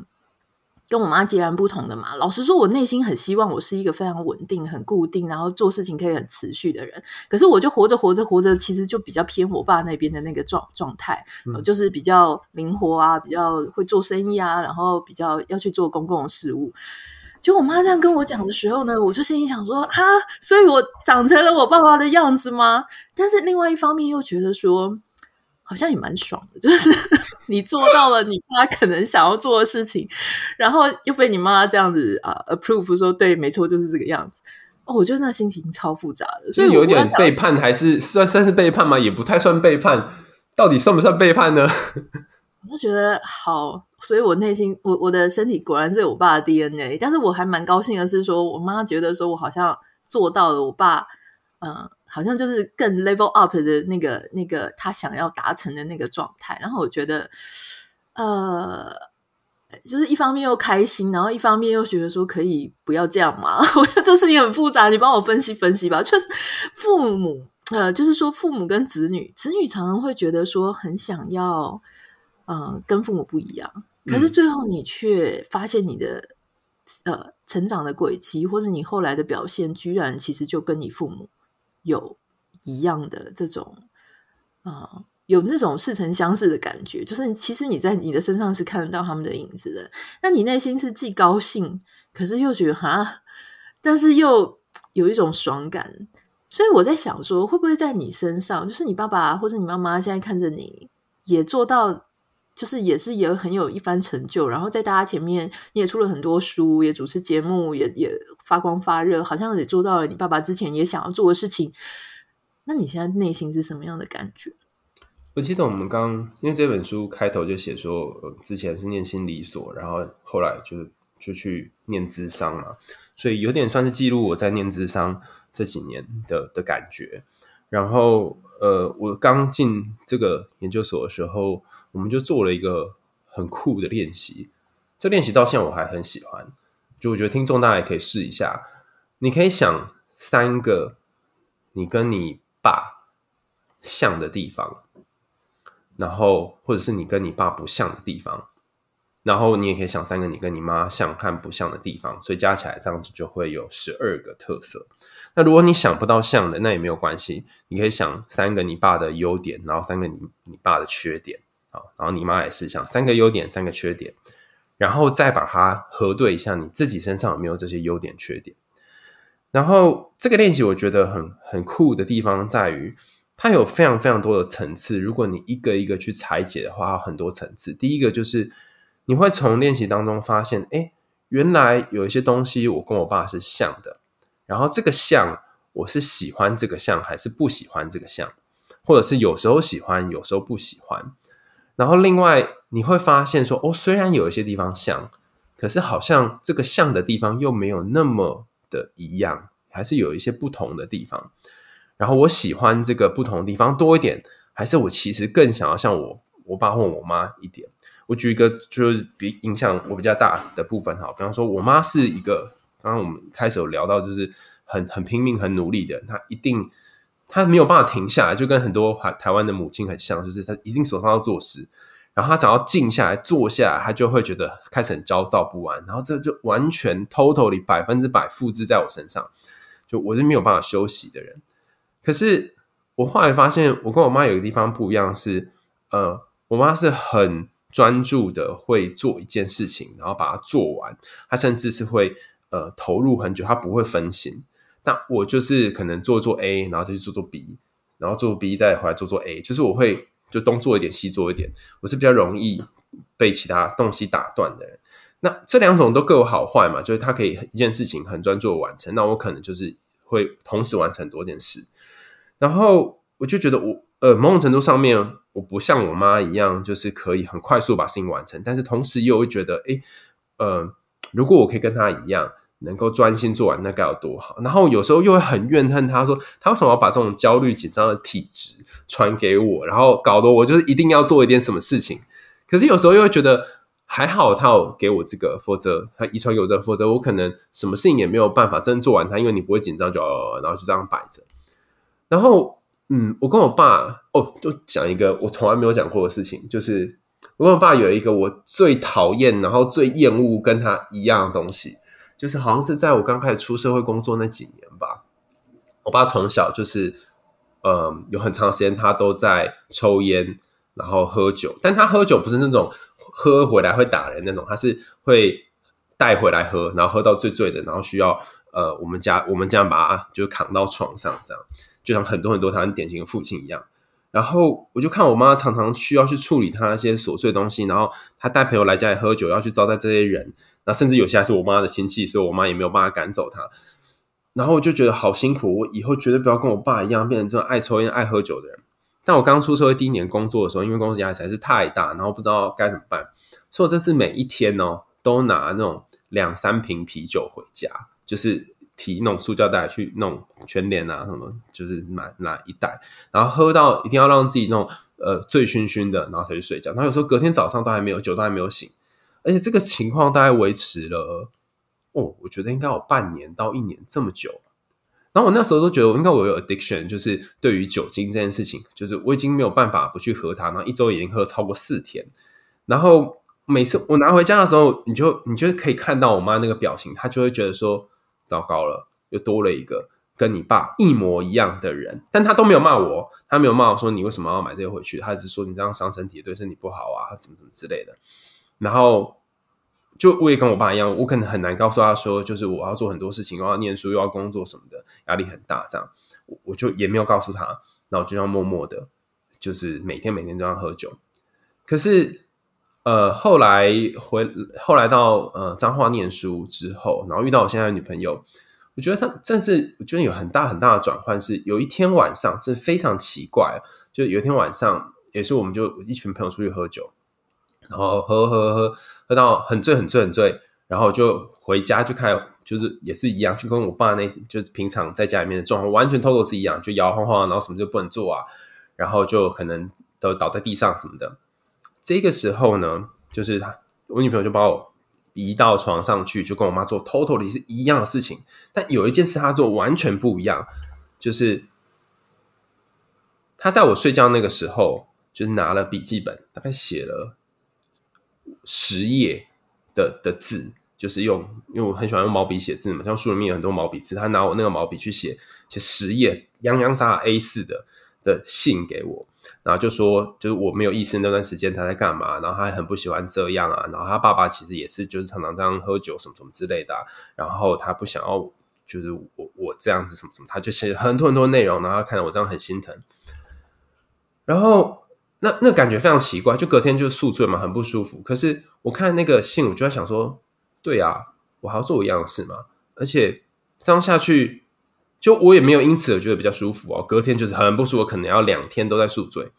[SPEAKER 1] 跟我妈截然不同的嘛。老实说，我内心很希望我是一个非常稳定、很固定，然后做事情可以很持续的人。可是，我就活着活着活着，其实就比较偏我爸那边的那个状状态，嗯，就是比较灵活啊，比较会做生意啊，然后比较要去做公共事务。就我妈这样跟我讲的时候呢，我就心里想说啊，所以我长成了我爸爸的样子吗？但是另外一方面又觉得说，好像也蛮爽的，就是 <laughs> 你做到了你妈可能想要做的事情，然后又被你妈这样子啊、uh, approve 说对，没错，就是这个样子。哦，我觉得那心情超复杂的，所以
[SPEAKER 2] 有点背叛，还是算算是背叛吗？也不太算背叛，到底算不算背叛呢？<laughs>
[SPEAKER 1] 我就觉得好，所以我内心，我我的身体果然是有我爸的 DNA，但是我还蛮高兴的是，说我妈觉得说我好像做到了，我爸嗯。呃好像就是更 level up 的那个那个他想要达成的那个状态，然后我觉得，呃，就是一方面又开心，然后一方面又觉得说可以不要这样嘛。<laughs> 我觉得这事情很复杂，你帮我分析分析吧。就父母，呃，就是说父母跟子女，子女常常会觉得说很想要，嗯、呃，跟父母不一样，可是最后你却发现你的呃成长的轨迹，或者你后来的表现，居然其实就跟你父母。有一样的这种，啊、有那种似曾相识的感觉，就是其实你在你的身上是看得到他们的影子的。那你内心是既高兴，可是又觉得哈，但是又有一种爽感。所以我在想说，会不会在你身上，就是你爸爸或者你妈妈现在看着你也做到。就是也是也很有一番成就，然后在大家前面你也出了很多书，也主持节目，也也发光发热，好像也做到了你爸爸之前也想要做的事情。那你现在内心是什么样的感觉？
[SPEAKER 2] 我记得我们刚因为这本书开头就写说，之前是念心理所，然后后来就是就去念智商嘛，所以有点算是记录我在念智商这几年的的感觉。然后呃，我刚进这个研究所的时候。我们就做了一个很酷的练习，这练习到现在我还很喜欢。就我觉得听众大家也可以试一下，你可以想三个你跟你爸像的地方，然后或者是你跟你爸不像的地方，然后你也可以想三个你跟你妈像和不像的地方，所以加起来这样子就会有十二个特色。那如果你想不到像的，那也没有关系，你可以想三个你爸的优点，然后三个你你爸的缺点。啊，然后你妈也是想三个优点，三个缺点，然后再把它核对一下，你自己身上有没有这些优点、缺点。然后这个练习我觉得很很酷的地方在于，它有非常非常多的层次。如果你一个一个去拆解的话，很多层次。第一个就是你会从练习当中发现，哎，原来有一些东西我跟我爸是像的，然后这个像我是喜欢这个像还是不喜欢这个像，或者是有时候喜欢，有时候不喜欢。然后另外你会发现说，哦，虽然有一些地方像，可是好像这个像的地方又没有那么的一样，还是有一些不同的地方。然后我喜欢这个不同的地方多一点，还是我其实更想要像我我爸或我妈一点。我举一个就是比影响我比较大的部分哈，比方说我妈是一个，刚刚我们开始有聊到，就是很很拼命、很努力的，她一定他没有办法停下来，就跟很多台台湾的母亲很像，就是她一定手上要做事，然后她只要静下来坐下来，她就会觉得开始很焦躁不安，然后这就完全 totally 百分之百复制在我身上，就我是没有办法休息的人。可是我后来发现，我跟我妈有一个地方不一样，是呃，我妈是很专注的会做一件事情，然后把它做完。她甚至是会呃投入很久，她不会分心。那我就是可能做做 A，然后再去做做 B，然后做 B 再回来做做 A，就是我会就东做一点西做一点。我是比较容易被其他东西打断的人。那这两种都各有好坏嘛，就是他可以一件事情很专注的完成，那我可能就是会同时完成很多件事。然后我就觉得我呃某种程度上面我不像我妈一样，就是可以很快速把事情完成，但是同时又会觉得，诶呃，如果我可以跟她一样，能够专心做完，那该有多好。然后有时候又会很怨恨他说，他为什么要把这种焦虑紧张的体质传给我，然后搞得我就是一定要做一点什么事情。可是有时候又会觉得还好，他有给我这个，否则他遗传给我这个，否则我可能什么事情也没有办法真做完它，因为你不会紧张就，就呃，然后就这样摆着。然后，嗯，我跟我爸哦，就讲一个我从来没有讲过的事情，就是我跟我爸有一个我最讨厌，然后最厌恶跟他一样的东西，就是好像是在我刚开始出社会工作那几年吧。我爸从小就是，呃，有很长时间他都在抽烟，然后喝酒，但他喝酒不是那种喝回来会打人那种，他是会带回来喝，然后喝到醉醉的，然后需要呃，我们家我们这样把他就扛到床上这样。就像很多很多他很典型的父亲一样，然后我就看我妈常常需要去处理他那些琐碎东西，然后他带朋友来家里喝酒，要去招待这些人，那甚至有些还是我妈的亲戚，所以我妈也没有办法赶走他。然后我就觉得好辛苦，我以后绝对不要跟我爸一样变成这种爱抽烟、爱喝酒的人。但我刚出社会第一年工作的时候，因为工作压力实在是太大，然后不知道该怎么办，所以我这次每一天哦，都拿那种两三瓶啤酒回家，就是。提那种塑胶袋去弄全脸啊，什么就是买拿一袋，然后喝到一定要让自己那种呃醉醺醺的，然后才去睡觉。然后有时候隔天早上都还没有酒，都还没有醒，而且这个情况大概维持了哦，我觉得应该有半年到一年这么久。然后我那时候都觉得，我应该我有 addiction，就是对于酒精这件事情，就是我已经没有办法不去喝它。然后一周已经喝超过四天，然后每次我拿回家的时候，你就你就可以看到我妈那个表情，她就会觉得说。糟糕了，又多了一个跟你爸一模一样的人，但他都没有骂我，他没有骂我说你为什么要买这个回去，他只是说你这样伤身体，对身体不好啊，怎么怎么之类的。然后就我也跟我爸一样，我可能很难告诉他说，就是我要做很多事情，我要念书，又要工作什么的，压力很大，这样我就也没有告诉他，然后就要默默的，就是每天每天都要喝酒。可是。呃，后来回后来到呃彰化念书之后，然后遇到我现在的女朋友，我觉得她真是我觉得有很大很大的转换。是有一天晚上，这非常奇怪，就有一天晚上，也是我们就一群朋友出去喝酒，然后喝喝喝喝到很醉很醉很醉，然后就回家就开始就是也是一样，就跟我爸那就平常在家里面的状况完全 total 是一样，就摇晃晃，然后什么就不能做啊，然后就可能都倒在地上什么的。这个时候呢，就是他，我女朋友就把我移到床上去，就跟我妈做 totally 是一样的事情。但有一件事她做完全不一样，就是她在我睡觉那个时候，就是拿了笔记本，大概写了十页的的字，就是用，因为我很喜欢用毛笔写字嘛，像书里面有很多毛笔字，他拿我那个毛笔去写，写十页洋洋洒洒 A 四的的信给我。然后就说，就是我没有意识那段时间他在干嘛，然后他很不喜欢这样啊，然后他爸爸其实也是，就是常常这样喝酒什么什么之类的，然后他不想要，就是我我这样子什么什么，他就写很多很多内容，然后他看到我这样很心疼，然后那那感觉非常奇怪，就隔天就宿醉嘛，很不舒服。可是我看那个信，我就在想说，对啊，我还要做一样的事嘛？而且这样下去，就我也没有因此而觉得比较舒服哦。隔天就是很不舒服，可能要两天都在宿醉。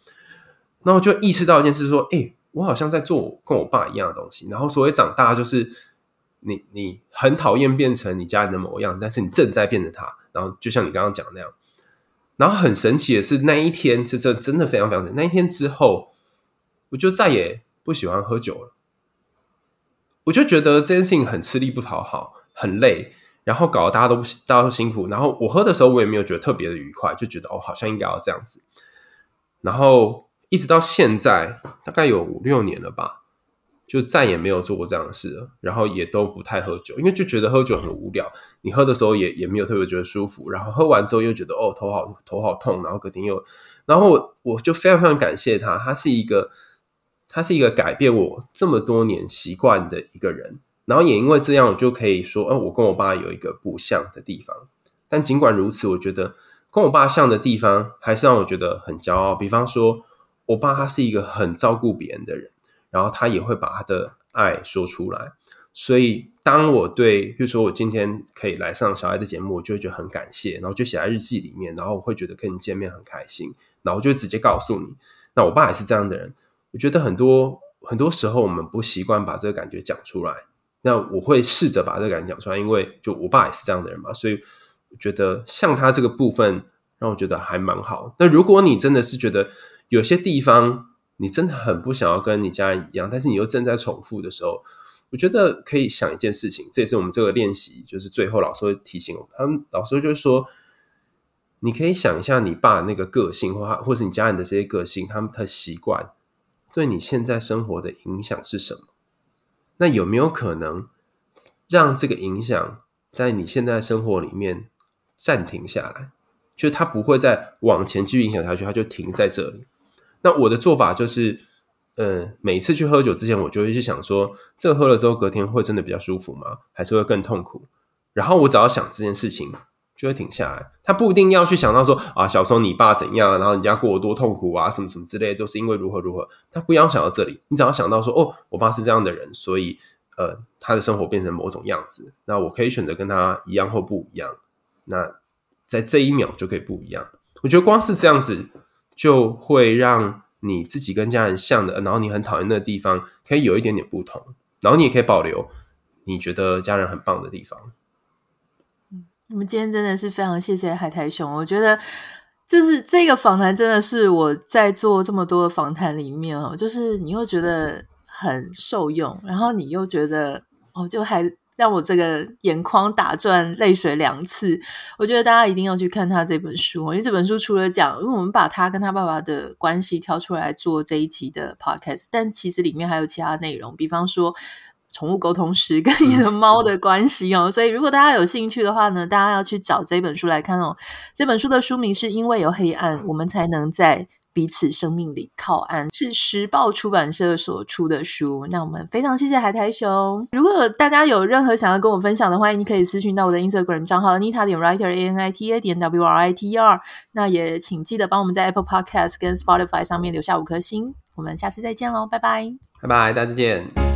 [SPEAKER 2] 然后就意识到一件事，说：“哎，我好像在做跟我爸一样的东西。”然后所谓长大，就是你你很讨厌变成你家人的某样子，但是你正在变成他。然后就像你刚刚讲的那样。然后很神奇的是，那一天，这这真的非常非常神奇。那一天之后，我就再也不喜欢喝酒了。我就觉得这件事情很吃力不讨好，很累，然后搞得大家都大家都辛苦。然后我喝的时候，我也没有觉得特别的愉快，就觉得哦，好像应该要这样子。然后一直到现在，大概有五六年了吧，就再也没有做过这样的事了。然后也都不太喝酒，因为就觉得喝酒很无聊。你喝的时候也也没有特别觉得舒服，然后喝完之后又觉得哦，头好头好痛，然后隔天又，然后我我就非常非常感谢他，他是一个。他是一个改变我这么多年习惯的一个人，然后也因为这样，我就可以说，哦，我跟我爸有一个不像的地方。但尽管如此，我觉得跟我爸像的地方，还是让我觉得很骄傲。比方说，我爸他是一个很照顾别人的人，然后他也会把他的爱说出来。所以，当我对，比如说我今天可以来上小孩的节目，我就会觉得很感谢，然后就写在日记里面，然后我会觉得跟你见面很开心，然后就直接告诉你，那我爸也是这样的人。我觉得很多很多时候我们不习惯把这个感觉讲出来，那我会试着把这个感觉讲出来，因为就我爸也是这样的人嘛，所以我觉得像他这个部分让我觉得还蛮好。但如果你真的是觉得有些地方你真的很不想要跟你家人一样，但是你又正在重复的时候，我觉得可以想一件事情，这也是我们这个练习，就是最后老师会提醒我们，他们老师就是说，你可以想一下你爸那个个性，或或是你家人的这些个性，他们的习惯。对你现在生活的影响是什么？那有没有可能让这个影响在你现在生活里面暂停下来？就是它不会再往前继续影响下去，它就停在这里。那我的做法就是，呃，每次去喝酒之前，我就会去想说，这喝了之后隔天会真的比较舒服吗？还是会更痛苦？然后我只要想这件事情。就会停下来，他不一定要去想到说啊，小时候你爸怎样，然后你家过得多痛苦啊，什么什么之类，都是因为如何如何。他不要想到这里，你只要想到说，哦，我爸是这样的人，所以呃，他的生活变成某种样子，那我可以选择跟他一样或不一样。那在这一秒就可以不一样。我觉得光是这样子，就会让你自己跟家人像的，然后你很讨厌的地方，可以有一点点不同，然后你也可以保留你觉得家人很棒的地方。
[SPEAKER 1] 我们今天真的是非常谢谢海苔熊，我觉得就是这个访谈真的是我在做这么多的访谈里面哦，就是你又觉得很受用，然后你又觉得哦，就还让我这个眼眶打转，泪水两次。我觉得大家一定要去看他这本书，因为这本书除了讲，因为我们把他跟他爸爸的关系挑出来做这一期的 podcast，但其实里面还有其他内容，比方说。宠物沟通师跟你的猫的关系哦，所以如果大家有兴趣的话呢，大家要去找这本书来看哦。这本书的书名是因为有黑暗，我们才能在彼此生命里靠岸，是时报出版社所出的书。那我们非常谢谢海苔熊。如果大家有任何想要跟我分享的，欢迎你可以私讯到我的 Instagram 账号 nita 点 writer A N I T A 点 W R I T E R。那也请记得帮我们在 Apple Podcast 跟 Spotify 上面留下五颗星。我们下次再见喽，拜拜，
[SPEAKER 2] 拜拜，大家再见。